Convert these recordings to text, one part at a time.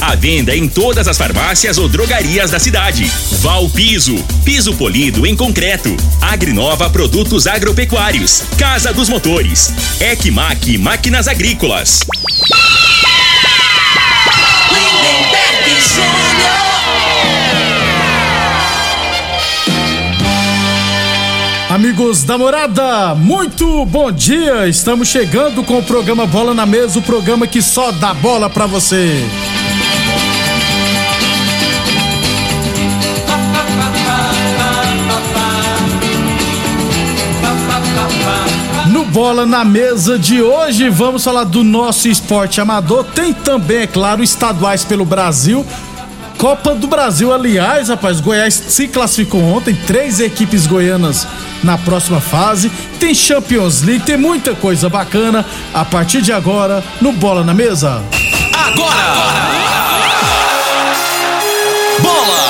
A venda em todas as farmácias ou drogarias da cidade. Val Piso, piso polido em concreto. Agrinova Produtos Agropecuários. Casa dos Motores. Ecmac Máquinas Agrícolas. Amigos da morada, muito bom dia! Estamos chegando com o programa Bola na Mesa o programa que só dá bola pra você. Bola na Mesa de hoje, vamos falar do nosso esporte amador. Tem também, é claro, estaduais pelo Brasil. Copa do Brasil, aliás, rapaz, Goiás se classificou ontem, três equipes goianas na próxima fase. Tem Champions League, tem muita coisa bacana a partir de agora no Bola na Mesa. Agora! Bola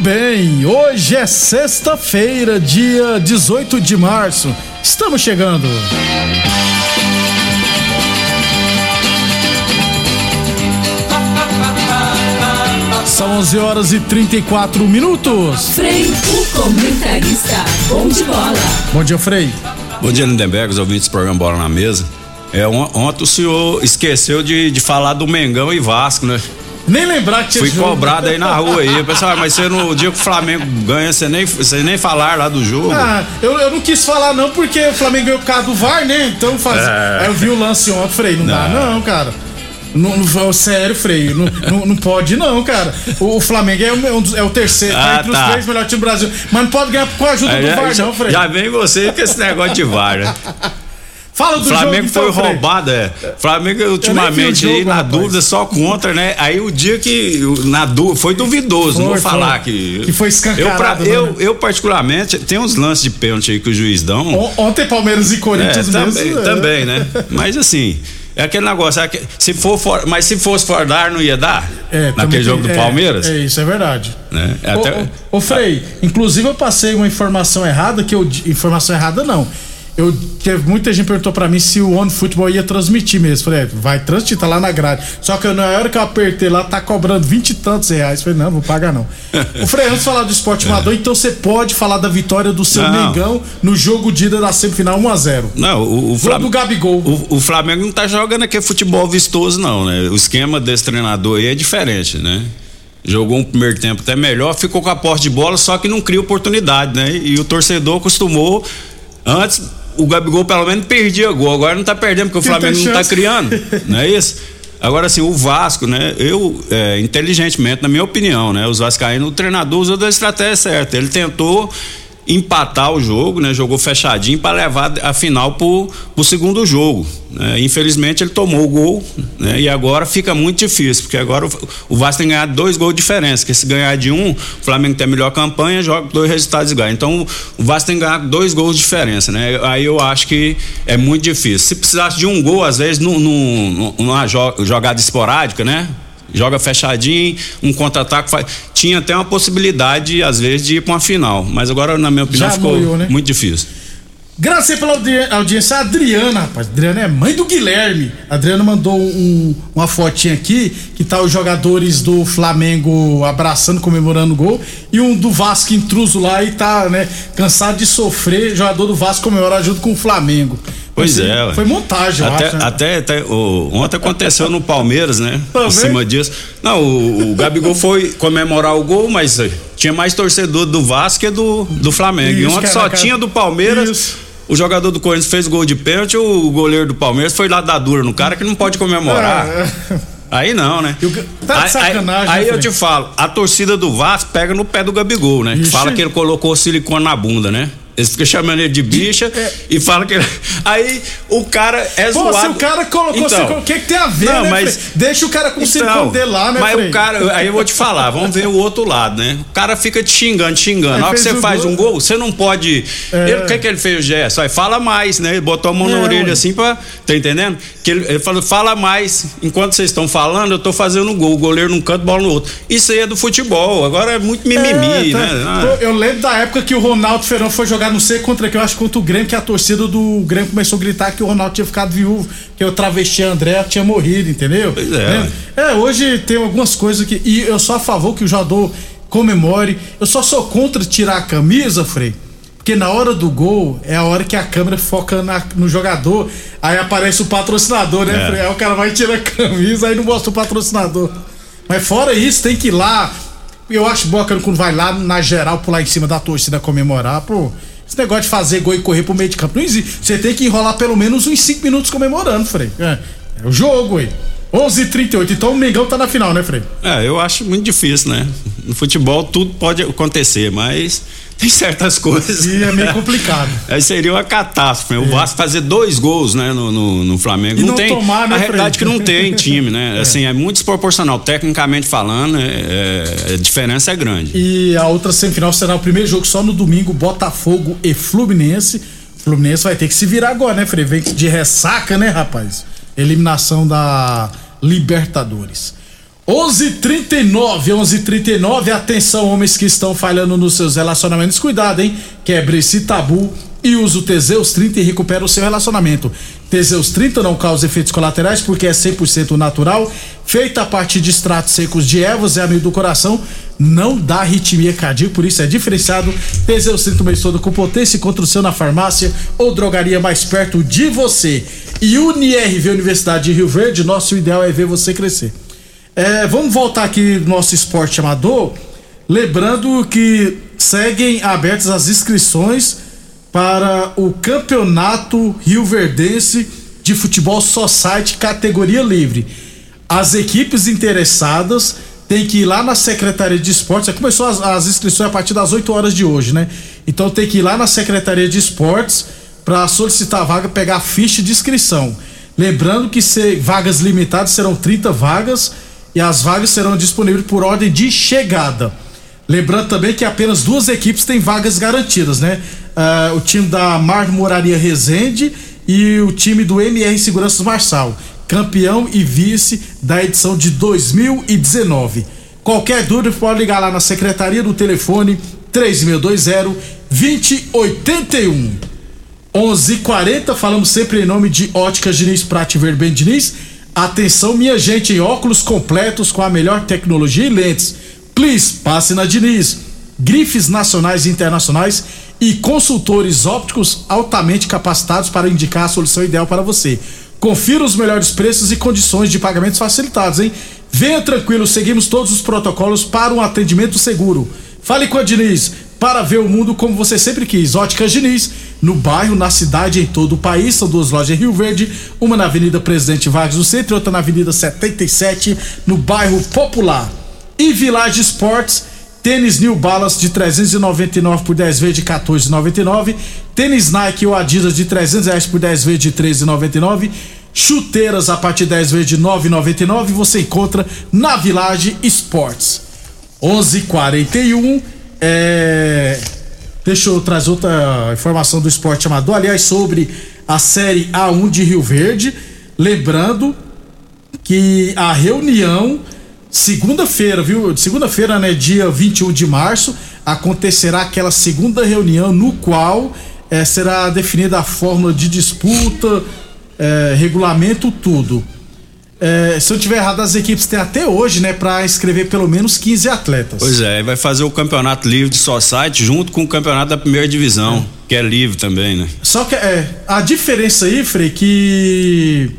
Bem, hoje é sexta-feira, dia 18 de março. Estamos chegando. São 11 horas e 34 minutos. Frei, o comentarista, bom de bola. Bom dia, Frei. Bom dia, Lindenberg, os ouvintes do programa Bola na Mesa. É, on- ontem o senhor esqueceu de, de falar do Mengão e Vasco, né? Nem lembrar que tinha Fui jogo. cobrado aí na rua aí. Pessoal, mas você no dia que o Flamengo ganha, você nem, você nem falar lá do jogo. Ah, eu, eu não quis falar não, porque o Flamengo ganhou por causa do VAR, né? Então faz... É. Aí eu vi o lance ontem, Frei, não, dá Não. não, cara. Não, não- sério, Frei, não, não, não pode não, cara. O, Flamengo é, um dos- é o terceiro, tá Ah, entre tá. os três melhores times do Brasil. Mas não pode ganhar com a ajuda Aí do VAR já- não, Frei. já vem você com esse negócio de VAR, né? Fala do Flamengo jogo, então, foi Frei. roubado, é. Flamengo ultimamente jogo, aí na rapaz. dúvida só contra, né? Aí o dia que na dúvida foi duvidoso, Foi, não vou foi. falar que Que foi escancarado, Eu, pra- né? eu, eu particularmente tem uns lances de pênalti aí que o juiz dão. On- Ontem Palmeiras e É, Corinthians também, mesmo. é. também, né? Mas assim, é aquele negócio, é se for for- mas se fosse fora dar, não ia dar? É, Naquele jogo do é, Palmeiras? É, isso é verdade. Né? É Ô, até- ô, ô, Frei, inclusive eu passei uma informação errada, que eu. Informação errada não. Eu, teve, muita gente perguntou pra mim se o One Futebol ia transmitir mesmo. Falei, é, vai transmitir, tá lá na grade. Só que na hora que eu apertei lá, tá cobrando vinte e tantos reais. Falei, não, não vou pagar não. Ô, Frei, antes de falar do esporte amador, então você pode falar da vitória do seu É. Não. Mengão no jogo de ida da semifinal 1x0. Não, o, o, Gol Flam- do Gabigol. o, o Flamengo não tá jogando aqui futebol vistoso, não, né? O esquema desse treinador aí é diferente, né? Jogou um primeiro tempo até melhor, ficou com a posse de bola, só que não cria oportunidade, né? E o torcedor acostumou. Antes, o Gabigol pelo menos perdia gol, agora não tá perdendo, porque o Flamengo não tá criando, não é isso? Agora, assim, o Vasco, né? Eu, é, inteligentemente, na minha opinião, né? Os Vascaínos, o treinador usou da estratégia certa. Ele tentou empatar o jogo, né? Jogou fechadinho para levar a final pro, pro segundo jogo. né? Infelizmente ele tomou o gol, né? E agora fica muito difícil, porque agora o, o Vasco tem que ganhar dois gols de diferença, que se ganhar de um, o Flamengo tem a melhor campanha, joga dois resultados iguais. Então o Vasco tem que ganhar dois gols de diferença, né? Aí eu acho que é muito difícil. Se precisasse de um gol, às vezes, num- num- numa jo- jogada esporádica, né? Joga fechadinho, um contra-ataque. faz- Tinha até uma possibilidade, às vezes, de ir para uma final. Mas agora, na minha opinião, Já ficou né? muito difícil. Graças pela audi- audiência, a Adriana, rapaz. Adriana é mãe do Guilherme. A Adriana mandou um- uma fotinha aqui que tá os jogadores do Flamengo abraçando, comemorando o gol. E um do Vasco intruso lá e tá, né, cansado de sofrer. Jogador do Vasco comemora junto com o Flamengo. Pois Assim, é. ué. Foi montagem, eu até, acho. né? Até, até, o- ontem aconteceu no Palmeiras, né? Também? Em cima disso. Não, o, o Gabigol foi comemorar o gol, mas eh, tinha mais torcedor do Vasco que do, do Flamengo. Isso, e ontem cara, só cara. tinha do Palmeiras. Isso. o jogador do Corinthians fez gol de pênalti, o goleiro do Palmeiras foi lá dar dura no cara que não pode comemorar. É. Aí não, né? Eu- tá de aí, sacanagem, Aí, né, aí eu Frei? te falo, a torcida do Vasco pega no pé do Gabigol, né? Que fala que ele colocou silicone na bunda, né? Eles ficam chamando ele de bicha e fala que ele... Aí o cara é Pô, zoado. se o cara colocou Então, silicone, o que, que tem a ver, Não, né, mas- Frei? Deixa o cara com o silicone dele lá, né, mas Frei? o cara, aí eu vou te falar, vamos ver o outro lado, né? O cara fica te xingando, te xingando. Aí Na hora que você faz gol. um gol, você não pode. É. Ele, o que que ele fez gesto? Aí fala mais, né? Ele botou a mão na É, orelha ué. assim pra. Tá entendendo? Que ele, ele falou, fala mais. Enquanto vocês estão falando, eu tô fazendo gol. O goleiro num canto, bola no outro. Isso aí é do futebol. Agora é muito mimimi, É, tá. né? Ah. Eu lembro da época que o Ronaldo Ferão foi jogar não sei contra que eu acho contra o Grêmio, que a torcida do Grêmio começou a gritar que o Ronaldo tinha ficado viúvo, que o travesti André tinha morrido, entendeu? Pois é. É, é, hoje tem algumas coisas que. E eu sou a favor que o jogador comemore. Eu só sou contra tirar a camisa, Frei. Porque na hora do gol é a hora que a câmera foca na- no jogador, aí aparece o patrocinador, né, É. Frei? Aí o cara vai tirar a camisa, aí não mostra o patrocinador. Mas fora isso, tem que ir lá. Eu acho bacana quando vai lá na geral, pular em cima da torcida comemorar, pô. Esse negócio de fazer gol e correr pro meio de campo não existe. Você tem que enrolar pelo menos uns 5 minutos comemorando, Frei. É, é o jogo, aí. 11h38. Então o Mengão tá na final, né, Frei? É, eu acho muito difícil, né? No futebol tudo pode acontecer, mas tem certas coisas. E é meio complicado. Aí seria uma catástrofe. né? O Vasco fazer dois gols, né, no, no, no Flamengo. E não tomar, né, A realidade é que não tem time, né? Assim, é muito desproporcional. Tecnicamente falando, é- é- a diferença é grande. E a outra semifinal será o primeiro jogo só no domingo, Botafogo e Fluminense. Fluminense vai ter que se virar agora, né, Frei? Vem de ressaca, né, rapaz? Eliminação da Libertadores. 11:39, 11:39. Atenção, homens que estão falhando nos seus relacionamentos, cuidado, hein? Quebre esse tabu e use o Teseus 30 e recupera o seu relacionamento. Teseus 30 não causa efeitos colaterais porque é 100% natural, feita a partir de extratos secos de ervas, é amigo do coração, não dá arritmia cardíaca, por isso é diferenciado. Teseus 30 o mês todo com potência, encontra o seu na farmácia ou drogaria mais perto de você. E UniRV Universidade de Rio Verde, nosso ideal é ver você crescer. É, vamos voltar aqui no nosso esporte amador, lembrando que seguem abertas as inscrições para o Campeonato Rio Verdense de Futebol Society categoria livre. As equipes interessadas têm que ir lá na Secretaria de Esportes. Já começou as, as inscrições a partir das 8 horas de hoje, né? Então tem que ir lá na Secretaria de Esportes para solicitar a vaga, pegar a ficha de inscrição. Lembrando que se, vagas limitadas serão 30 vagas e as vagas serão disponíveis por ordem de chegada. Lembrando também que apenas duas equipes têm vagas garantidas, né? Ah, o time da Marmoraria Resende e o time do MR Seguranças Marçal, campeão e vice da edição de 2019. Qualquer dúvida pode ligar lá na secretaria do telefone 3620 2081. 11:40 falamos sempre em nome de Óticas Diniz Prate Verben Diniz. Atenção, minha gente, em óculos completos com a melhor tecnologia e lentes. Please, passe na Diniz. Grifes nacionais e internacionais e consultores ópticos altamente capacitados para indicar a solução ideal para você. Confira os melhores preços e condições de pagamentos facilitados, hein? Venha tranquilo, seguimos todos os protocolos para um atendimento seguro. Fale com a Diniz para ver o mundo como você sempre quis. Óticas Diniz, no bairro, na cidade, em todo o país. São duas lojas em Rio Verde, uma na Avenida Presidente Vargas do Centro e outra na Avenida 77, no bairro Popular. E Village Sports, tênis New Balance de 399 por 10 vezes de 14,99, tênis Nike ou Adidas de 300 reais por 10 vezes de 13,99, chuteiras a partir de 10 vezes de 9,99 você encontra na Village Sports. 11:41 é Deixa eu trazer outra informação do esporte amador, aliás, sobre a Série A1 de Rio Verde. Lembrando que a reunião, segunda-feira, viu? Segunda-feira, né, dia 21 de março, acontecerá aquela segunda reunião no qual eh, será definida a fórmula de disputa, eh, regulamento, tudo. Eh, se eu tiver errado, as equipes têm até hoje, né, para inscrever pelo menos 15 atletas. Pois é, vai fazer o campeonato livre de Society junto com o campeonato da primeira divisão, que é livre também, né? Só que é, a diferença aí, Frei, que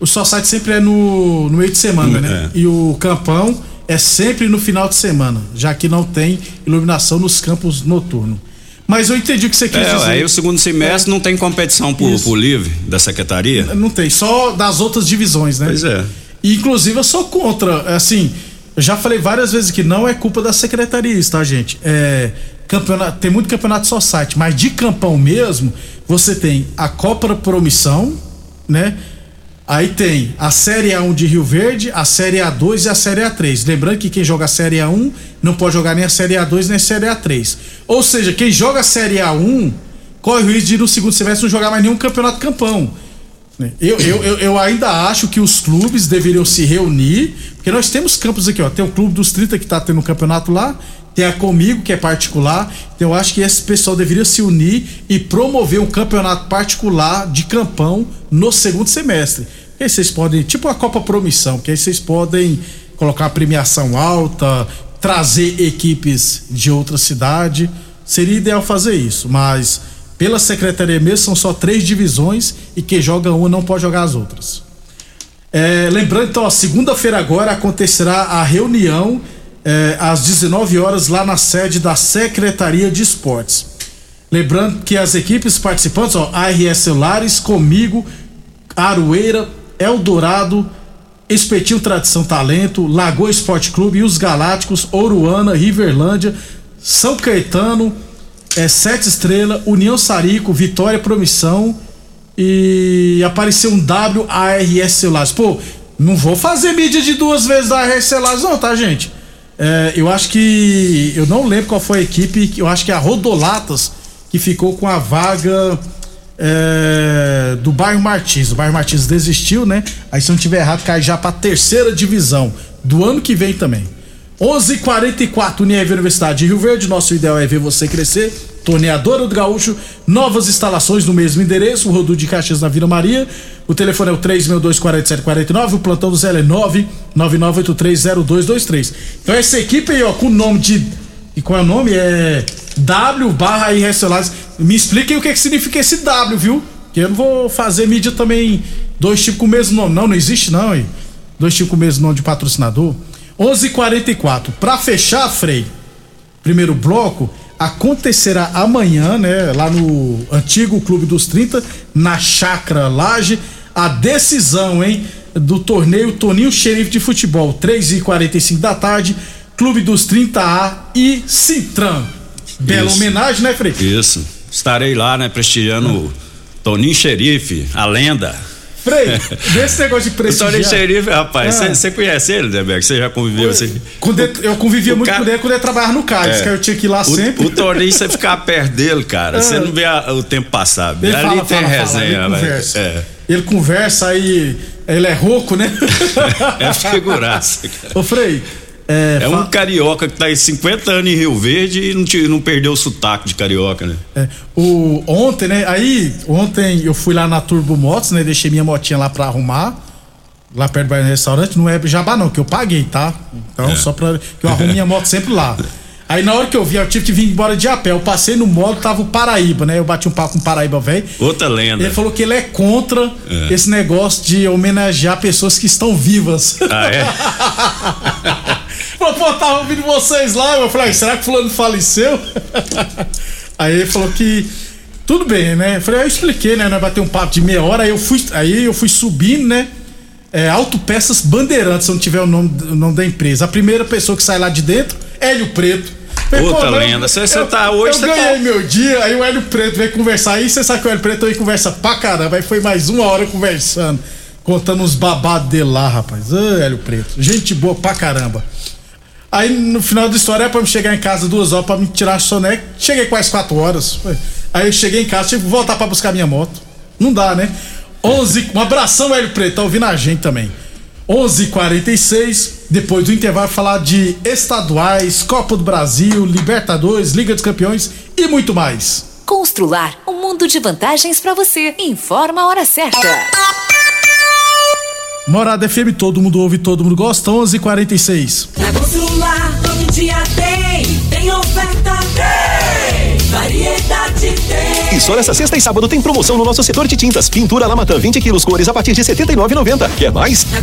o Society sempre é no, no meio de semana, né? É. E o campão é sempre no final de semana, já que não tem iluminação nos campos noturnos. Mas eu entendi o que você quis É, dizer. aí o segundo semestre não tem competição por, Isso. por livre da secretaria? Não tem, só das outras divisões, né? Pois é. E, inclusive, eu sou contra. Assim, eu já falei várias vezes que não é culpa da secretaria isso, tá, gente? É, campeonato, tem muito campeonato só site, mas de campão mesmo, você tem a Copa Promissão, né? Aí tem a Série A1 de Rio Verde, a Série A2 e a Série A3. Lembrando que quem joga a Série A1 não pode jogar nem a Série A2 nem a Série A3. Ou seja, quem joga a Série A1 corre o risco de ir no segundo semestre não jogar mais nenhum campeonato campão. Eu, eu, eu, eu ainda acho que os clubes deveriam se reunir, porque nós temos campos aqui, ó. Tem o Clube dos 30 que tá tendo um campeonato lá, tem a Comigo, que é particular. Então eu acho que esse pessoal deveria se unir e promover um campeonato particular de campão no segundo semestre. E aí vocês podem, tipo a Copa Promissão, que aí vocês podem colocar uma premiação alta, trazer equipes de outra cidade. Seria ideal fazer isso, mas pela secretaria mesmo são só três divisões e quem joga uma não pode jogar as outras. É, lembrando, então, segunda-feira agora acontecerá a reunião é, às 19 horas lá na sede da Secretaria de Esportes. Lembrando que as equipes participantes, ó, ARS Celulares, Comigo, Aroeira, Eldorado, Espetinho Tradição Talento, Lagoa Esporte Clube e os Galácticos, Oruana, Riverlândia, São Caetano, é, Sete Estrela, União Sarico, Vitória Promissão e apareceu um WARS Celulares. Pô, não vou fazer mídia de duas vezes da ARS Celulares, não, tá, gente? É, eu acho que. Eu não lembro qual foi a equipe, eu acho que é a Rodolatas que ficou com a vaga é, do bairro Martins. O bairro Martins desistiu, né? Aí se não tiver errado, cai já pra terceira divisão do ano que vem também. 11:44 h 44 Unieve Universidade de Rio Verde. Nosso ideal é ver você crescer. Torneadora do Gaúcho, novas instalações no mesmo endereço, o Rodu de Caxias na Vila Maria. O telefone é o 3624749, o plantão do Zé é 999830223. Então essa equipe aí, ó, com o nome de e qual é o nome? É W barra Celulares. Me expliquem o que, que significa esse W, viu? Que eu não vou fazer mídia também dois tipos com o mesmo nome. Não, não existe não, hein? Dois tipos com o mesmo nome de patrocinador. 11:44. Para fechar, Frei, primeiro bloco acontecerá amanhã, né, lá no antigo Clube dos 30, na Chácara Laje, a decisão, hein, do torneio Toninho Xerife de Futebol, 3h45 da tarde, Clube dos 30A e Cintran. Bela Isso. homenagem, né, Frei? Isso. Estarei lá, né, prestigiando o Toninho Xerife, a lenda. Frei, desse negócio de O Toninho prestigiar... Xerife, rapaz, Ah. você conhece ele, Deberg? Você já conviveu assim? Quando eu convivia O muito cara- com ele quando ele trabalhava no CAIS, É. que eu tinha que ir lá O, sempre. o Toninho, você ficar perto dele, cara, você Ah. não vê a- o tempo passar. Ele Ali fala, tem fala, fala, resenha, ele velho. conversa. É. Ele conversa aí, ele é rouco, né? É figuraça, cara. Ô Frei, é, É um carioca que tá aí 50 anos em Rio Verde e não, te- não perdeu o sotaque de carioca, né? é, o, ontem, né? Aí, ontem eu fui lá na Turbo Motos, né? Deixei minha motinha lá pra arrumar. Lá perto do restaurante, não é jabá não, que eu paguei, tá? Então, só pra. que eu arrumo minha moto sempre lá. Aí na hora que eu vi, eu tive que vir embora de a pé. Eu passei no modo, tava o Paraíba, né? Eu bati um papo com o Paraíba, velho. Outra lenda. Ele falou que ele é contra É. esse negócio de homenagear pessoas que estão vivas. Ah, é? Falou, pô, tava ouvindo vocês lá. Eu falei, "Ah, será que fulano faleceu? Aí ele falou que. Tudo bem, né? Eu falei, eu expliquei, né? Nós bateu um papo de meia hora, aí eu fui, aí eu fui subindo, né? É, Autopeças Bandeirantes, se eu não tiver o nome, o nome da empresa. A primeira pessoa que sai lá de dentro, Hélio Preto. Falei, Outra "Pô, mas lenda. Você- você eu- tá- hoje eu você ganhei tá- meu dia, aí o Hélio Preto veio conversar. Aí você sabe que o Hélio Preto aí conversa pra caramba. Aí foi mais uma hora conversando, contando uns babados dele lá, rapaz. Ô, Hélio Preto, gente boa pra caramba. Aí no final da história é pra me chegar em casa duas horas pra me tirar a soneca. Cheguei quase quatro horas. Aí eu cheguei em casa, tive que voltar pra buscar minha moto. Não dá, né? 11, um abração, Hélio Preto, tá ouvindo a gente também. 11:46 h 46 depois do intervalo, falar de estaduais, Copa do Brasil, Libertadores, Liga dos Campeões e muito mais. Constrular um mundo de vantagens para você. Informa a hora certa. Morada FM, todo mundo ouve, todo mundo gosta. 11:46 h 46 tem, tem oferta tem, variedade tem. E só nessa sexta e sábado tem promoção no nosso setor de tintas. Pintura Lamatã, 20 quilos cores a partir de 79,90. Quer mais? Na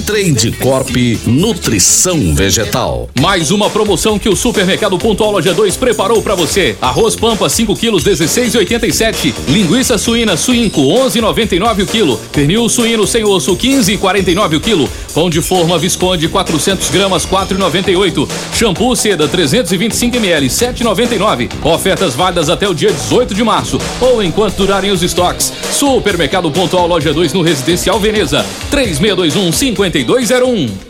Trade Corp Nutrição Vegetal. Mais uma promoção que o Supermercado Pontual Loja 2 preparou para você. Arroz Pampa 5 quilos 16,87. Linguiça suína suinco 11,99 o quilo. Pernil suíno sem osso 15,49 o quilo. Pão de forma Visconde 400 gramas 4,98. Shampoo seda 325 ml 7,99. Ofertas válidas até o dia 18 de março ou enquanto durarem os estoques. Supermercado Pontual Loja 2 no Residencial Veneza 3621 5201.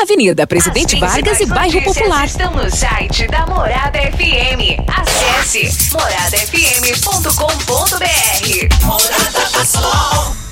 Avenida Presidente Vargas e Bairro Popular. Estão no site da Morada FM. Acesse moradafm.com.br. Morada Sol.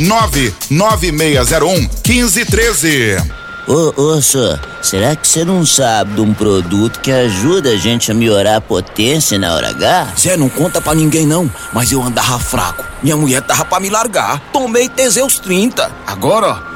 99601 1513. Ô, ô, senhor, será que você não sabe de um produto que ajuda a gente a melhorar a potência na hora H? Zé, não conta pra ninguém não, mas eu andava fraco. Minha mulher tava pra me largar. Tomei Teseus 30. Agora, ó,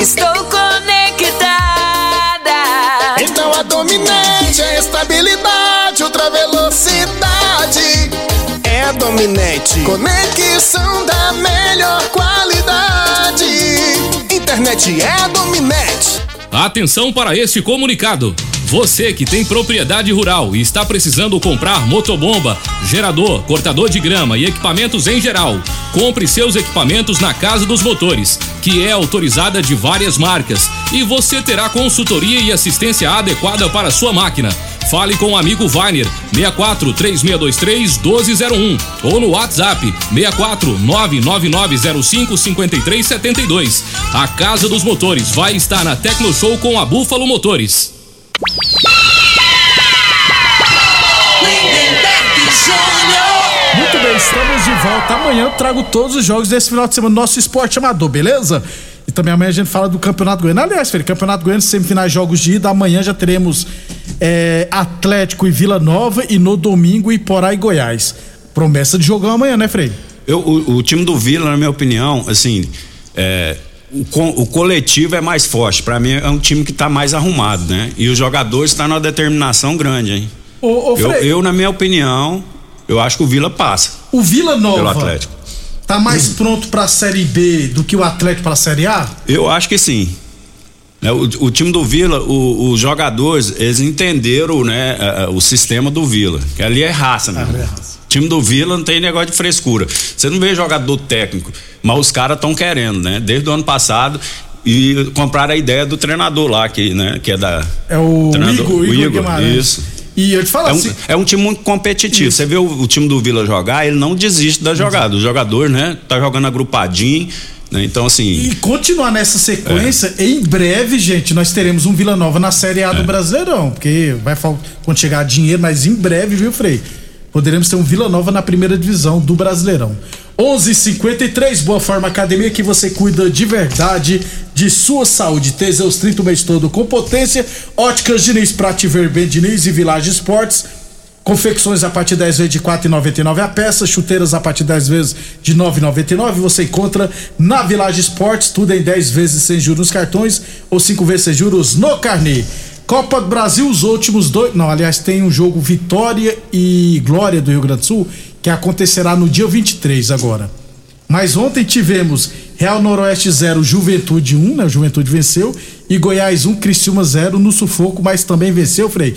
Estou conectada. Então a dominante é estabilidade, ultra velocidade. É a dominante. Conexão da melhor qualidade. Internet é a dominante. Atenção para este comunicado. Você que tem propriedade rural e está precisando comprar motobomba, gerador, cortador de grama e equipamentos em geral, compre seus equipamentos na Casa dos Motores, que é autorizada de várias marcas, e você terá consultoria e assistência adequada para sua máquina. Fale com o amigo Vainer, 64 3623 1201 ou no WhatsApp 64 99905 5372. A Casa dos Motores vai estar na Tecno Show com a Búfalo Motores. Estamos de volta. Amanhã eu trago todos os jogos desse final de semana do nosso esporte amador, beleza? E também amanhã a gente fala do Campeonato Goiano. Aliás, Felipe, Campeonato Goiano, semifinais jogos de ida. Amanhã já teremos é, Atlético e Vila Nova e no domingo Iporá e Goiás. Promessa de jogão amanhã, né, Frei? Eu, o, o time do Vila, na minha opinião, assim, é, o, o coletivo é mais forte. Pra mim é um time que tá mais arrumado, né? E os jogadores estão numa determinação grande, hein? Ô, ô, eu, eu, na minha opinião, eu acho que o Vila passa o Vila Nova Atlético. tá mais pronto pra Série B do que o Atlético pra Série A? Eu acho que sim. Né, O, o time do Vila, o- os jogadores, eles entenderam né, a- a- o sistema do Vila, que ali é raça, né? O time do Vila não tem negócio de frescura. Você não vê jogador técnico, mas os caras estão querendo, né? Desde o ano passado e compraram a ideia do treinador lá, que, né, que é da. É o Igor, o Igor Igor, Guimarães. Isso. E eu te falo É um, assim. é um time muito competitivo. Você vê o, o time do Vila jogar, ele não desiste da jogada. O jogador, né, tá jogando agrupadinho, né? Então, assim. E continuar nessa sequência, em breve, gente, nós teremos um Vila Nova na Série É. A do Brasileirão, porque vai quando chegar dinheiro, mas em breve, viu, Frei? Poderemos ter um Vila Nova na primeira divisão do Brasileirão. 11:53 Boa Forma Academia que você cuida de verdade de sua saúde. Teseus 30 o mês todo com potência. Óticas Diniz, Prate Ver bem Diniz e Village Esportes. Confecções a partir de 10 vezes de R$ 4,99 a peça, chuteiras a partir de 10 vezes de R$ 9,99. Você encontra na Village Esportes, tudo em 10 vezes sem juros nos cartões ou 5 vezes sem juros no carnê. Copa do Brasil, os últimos dois. Não, aliás, tem um jogo Vitória e Glória do Rio Grande do Sul, que acontecerá no dia 23 agora. Mas ontem tivemos Real Noroeste 0, Juventude 1, né? Juventude venceu. E Goiás 1, Criciúma 0 no sufoco, mas também venceu, Frei.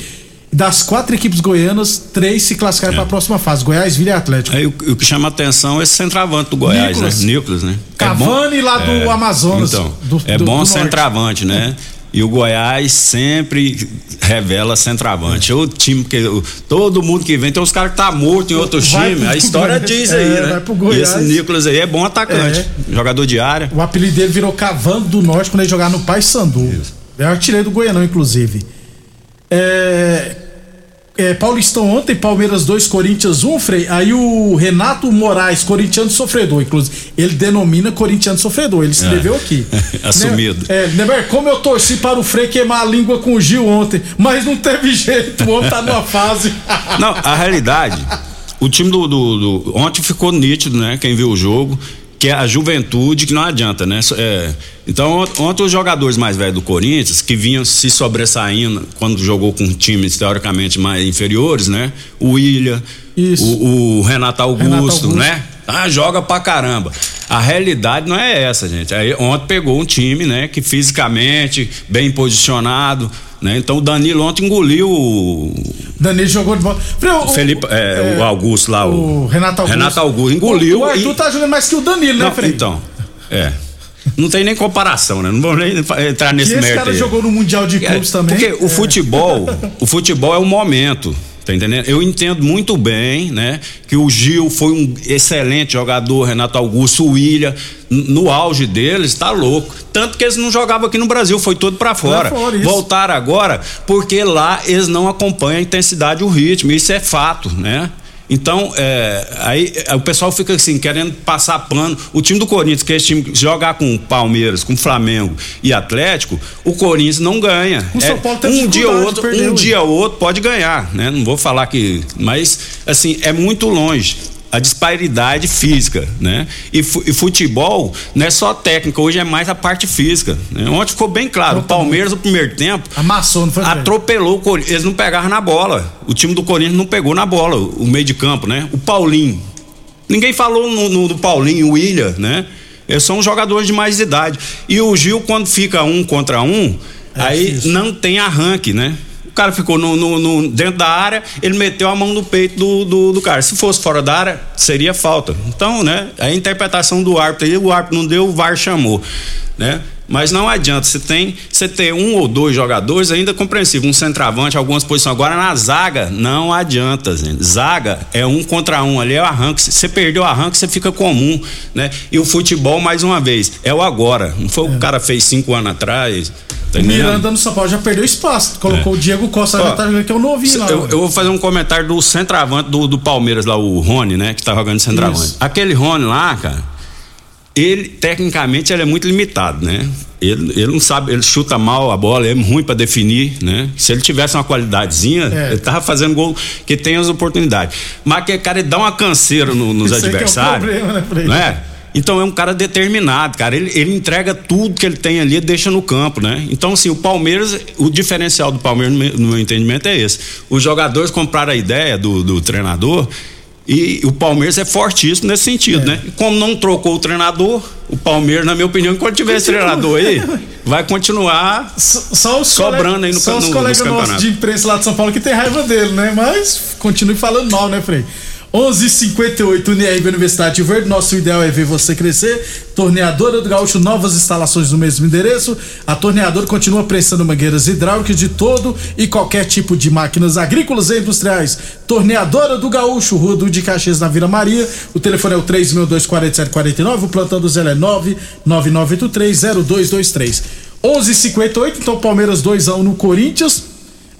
Das quatro equipes goianas, três se classificaram para a próxima fase: Goiás, Vila e Atlético. Aí o, o que chama atenção é esse centroavante do Goiás, Nicolas. né? Nicolas, né? Cavani lá do Amazonas, Então, do- é do- bom do centroavante, né? E o Goiás sempre revela centroavante. É o time que todo mundo que vem, tem uns caras que tá morto em outros Vai times. pro A história Goiás. diz É, aí, né? vai pro E Goiás. esse Nicolas aí é bom atacante, jogador de área. O apelido dele virou Cavando do Norte quando ele jogava no Paysandu. É artilheiro do Goianão, inclusive. É, é, Paulistão ontem, Palmeiras 2, Corinthians 1, Frei. Aí o Renato Moraes, corintiano sofredor, inclusive. Ele denomina corintiano sofredor. Ele escreveu É. aqui. Assumido. É, lembra como eu torci para o Frei queimar a língua com o Gil ontem, mas não teve jeito, o homem tá numa fase. Não, a realidade, o time do, do- do- Ontem ficou nítido, né? Quem viu o jogo, que é a juventude, que não adianta, né? É, então, ont- ontem os jogadores mais velhos do Corinthians, que vinham se sobressaindo quando jogou com times teoricamente mais inferiores, né? O William, o, o Renato Augusto, Renato Augusto. né? Ah, joga pra caramba. A realidade não é essa, gente. Aí, ontem pegou um time, né, que fisicamente, bem posicionado, né? Então o Danilo ontem engoliu o, Danilo jogou de bola. O, Felipe, é, o Augusto lá, o, o Renato Augusto. Renato Augusto engoliu. O, o Arthur e- tá jogando mais que o Danilo, né, Frei? então, é. Não tem nem comparação, né? Não vou nem entrar nesse Que esse mérito. cara aí. jogou no Mundial de Clubes É, também. Porque o futebol, o futebol é o momento. Tá entendendo? Eu entendo muito bem, né? Que o Gil foi um excelente jogador, Renato Augusto, o William, no auge deles, tá louco. Tanto que eles não jogavam aqui no Brasil, foi todo pra fora. fora. Voltaram agora porque lá eles não acompanham a intensidade e o ritmo. Isso é fato, né? Então, é, aí é, o pessoal fica assim, querendo passar pano. O time do Corinthians, que é esse time que jogar com Palmeiras, com Flamengo e Atlético, o Corinthians não ganha. O É, São Paulo teve um dia ou outro, um dia ou outro pode ganhar, né? Não vou falar que, mas assim, é muito longe a disparidade física, né? E, fu- e futebol não é só técnica, hoje é mais a parte física. Né? Ontem ficou bem claro, o Palmeiras no primeiro tempo Amassou, não foi? Atropelou o Corinthians. Eles não pegaram na bola. O time do Corinthians não pegou na bola, o meio de campo, né? O Paulinho. Ninguém falou no, no- do Paulinho, o William, né? Eles são jogadores de mais idade. E o Gil, quando fica um contra um, aí não tem arranque, né? O cara ficou no, no- no- dentro da área, ele meteu a mão no peito do, do, do cara. Se fosse fora da área, seria falta. Então, né? A interpretação do árbitro aí, o árbitro não deu, o VAR chamou. Né? Mas não adianta, você tem, você ter um ou dois jogadores ainda é compreensível, um centroavante, algumas posições. Agora na zaga, não adianta, gente. Zaga é um contra um, ali é o arranque. Você perdeu o arranque, você fica comum, né? E o futebol, mais uma vez, é o agora. Não foi o que o cara fez cinco anos atrás. Tá? Miranda no São Paulo já perdeu espaço. Colocou É. o Diego Costa, Ó, já tá que é o novinho lá. Eu, eu vou fazer um comentário do centroavante do, do Palmeiras lá, o Rony, né? Que tá jogando de centroavante. Isso. Aquele Rony lá, cara, ele, tecnicamente, ele é muito limitado, né? Ele, ele não sabe, ele chuta mal a bola, é ruim pra definir, né? Se ele tivesse uma qualidadezinha, É. ele tava fazendo gol que tem as oportunidades. Mas aquele cara, ele dá uma canseira no- nos aí que é o adversários. problema, né, Frei? não é? Então é um cara determinado, cara. Ele, ele entrega tudo que ele tem ali e deixa no campo, né? Então, assim, o Palmeiras, o diferencial do Palmeiras, no meu, no meu entendimento, é esse. Os jogadores compraram a ideia do, do treinador e o Palmeiras é fortíssimo nesse sentido, né? E como não trocou o treinador, o Palmeiras, na minha opinião, quando tiver esse treinador aí, vai continuar Só os sobrando aí no, Só os colegas nossos de imprensa lá de São Paulo que tem raiva dele, né? Mas continue falando mal, né, Frei? 11:58 UNIRB Universidade de Verde. Nosso ideal é ver você crescer. Torneadora do Gaúcho, novas instalações no mesmo endereço. A torneadora continua prestando mangueiras hidráulicas de todo e qualquer tipo de máquinas agrícolas e industriais. Torneadora do Gaúcho, Rua do de Caxias, na Vila Maria. O telefone é o 3624749. O plantão do Zé é 999830223. 11:58 então Palmeiras 2x1 no Corinthians.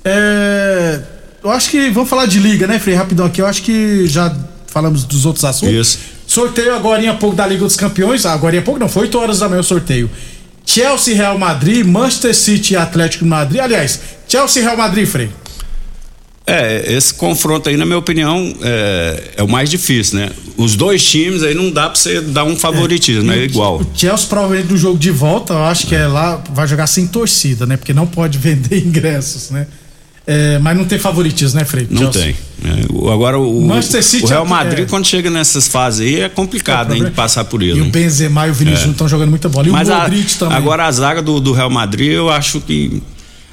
É, eu acho que vamos falar de liga, né, Frei? Rapidão aqui. Eu acho que já falamos dos outros assuntos. Isso. Sorteio agora há pouco da Liga dos Campeões. Agora há pouco não, foi 8 horas da manhã o sorteio. Chelsea, Real Madrid, Manchester City e Atlético Madrid. Aliás, Chelsea e Real Madrid, Frei. É, esse confronto aí, na minha opinião, é, é o mais difícil, né? Os dois times aí não dá pra você dar um favoritismo, é, igual. O Chelsea provavelmente no jogo de volta, eu acho que é lá, vai jogar sem torcida, né? Porque não pode vender ingressos, né? É, mas não tem favoritismo, né, Frei? Não Chelsea. tem. É, agora o, Manchester City o Real é- Madrid, é. quando chega nessas fases aí, é complicado É hein, de passar por ele. E o? Benzema e o Vinícius É. estão jogando muita bola. E Mas o a- Modric também. agora a zaga do, do Real Madrid, eu acho que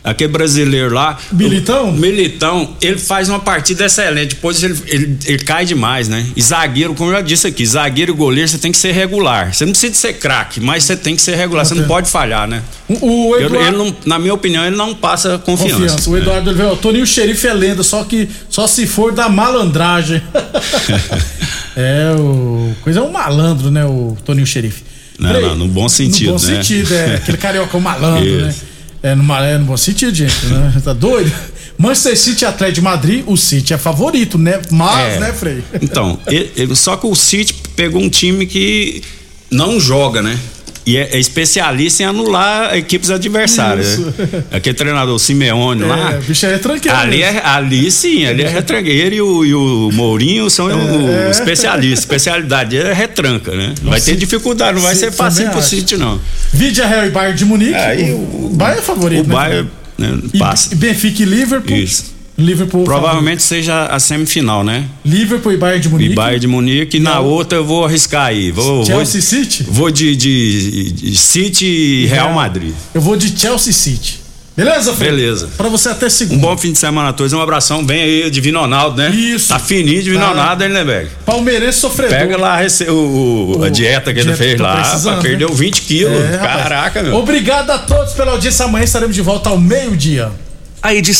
aquele brasileiro lá. Militão? O, Militão, ele faz uma partida excelente. Depois ele, ele, ele cai demais, né? E zagueiro, como eu já disse aqui, zagueiro e goleiro você tem que ser regular. Você não precisa ser craque, mas você tem que ser regular. Você não pode falhar, né? O, o Eu- Eduardo- ele não- na minha opinião, ele não passa confiança. Confiança. O né? Eduardo Oliveira, o Toninho Xerife é lenda, só que só se for da malandragem. é, o. Coisa é um malandro, né, o Toninho Xerife. Não, Frei, não, no bom sentido, No bom né? sentido, é. Aquele carioca é um malandro, Isso. né? É no, ma- é no sentido, gente, né? Tá doido? Manchester City e Atlético de Madrid, o City é favorito, né? Mas, É. né, Frei? Então, ele- ele- só que o City pegou um time que não joga, né? E é, é especialista em anular equipes adversárias. Né? Aquele treinador, Simeone lá. É, o bicho é tranqueiro. Ali, é, ali sim, ali é retranqueiro e o, e o Mourinho são É. o especialista. Especialidade é retranca, né? Vai ter dificuldade, não vai ser fácil pro. City, não. Vídea Real e Bayern de Munique. Aí o, o Bayern é favorito, O né, Bayern né, passa. E Benfica e Liverpool. Isso. Liverpool Provavelmente seja a semifinal, né? Liverpool e Bayern de Munique. E Bayern de Munique, e na outra eu vou arriscar aí. Vou, Chelsea vou, City? Vou de, de- de City e Real Madrid. Eu vou de Chelsea City. Beleza, Fred? Beleza. Pra você até segunda. Um bom fim de semana a todos. Um abração bem aí, Divino Ronaldo, né? Isso. Tá fininho, Divino Tá. Ronaldo, hein, Lindeberg? Palmeirense sofredor. Pega lá rece- o, o- a dieta que ele fez tô lá. pá, Perdeu né? 20 quilos. É, rapaz. Caraca, meu. Obrigado a todos pela audiência. Amanhã estaremos de volta ao meio-dia. A edição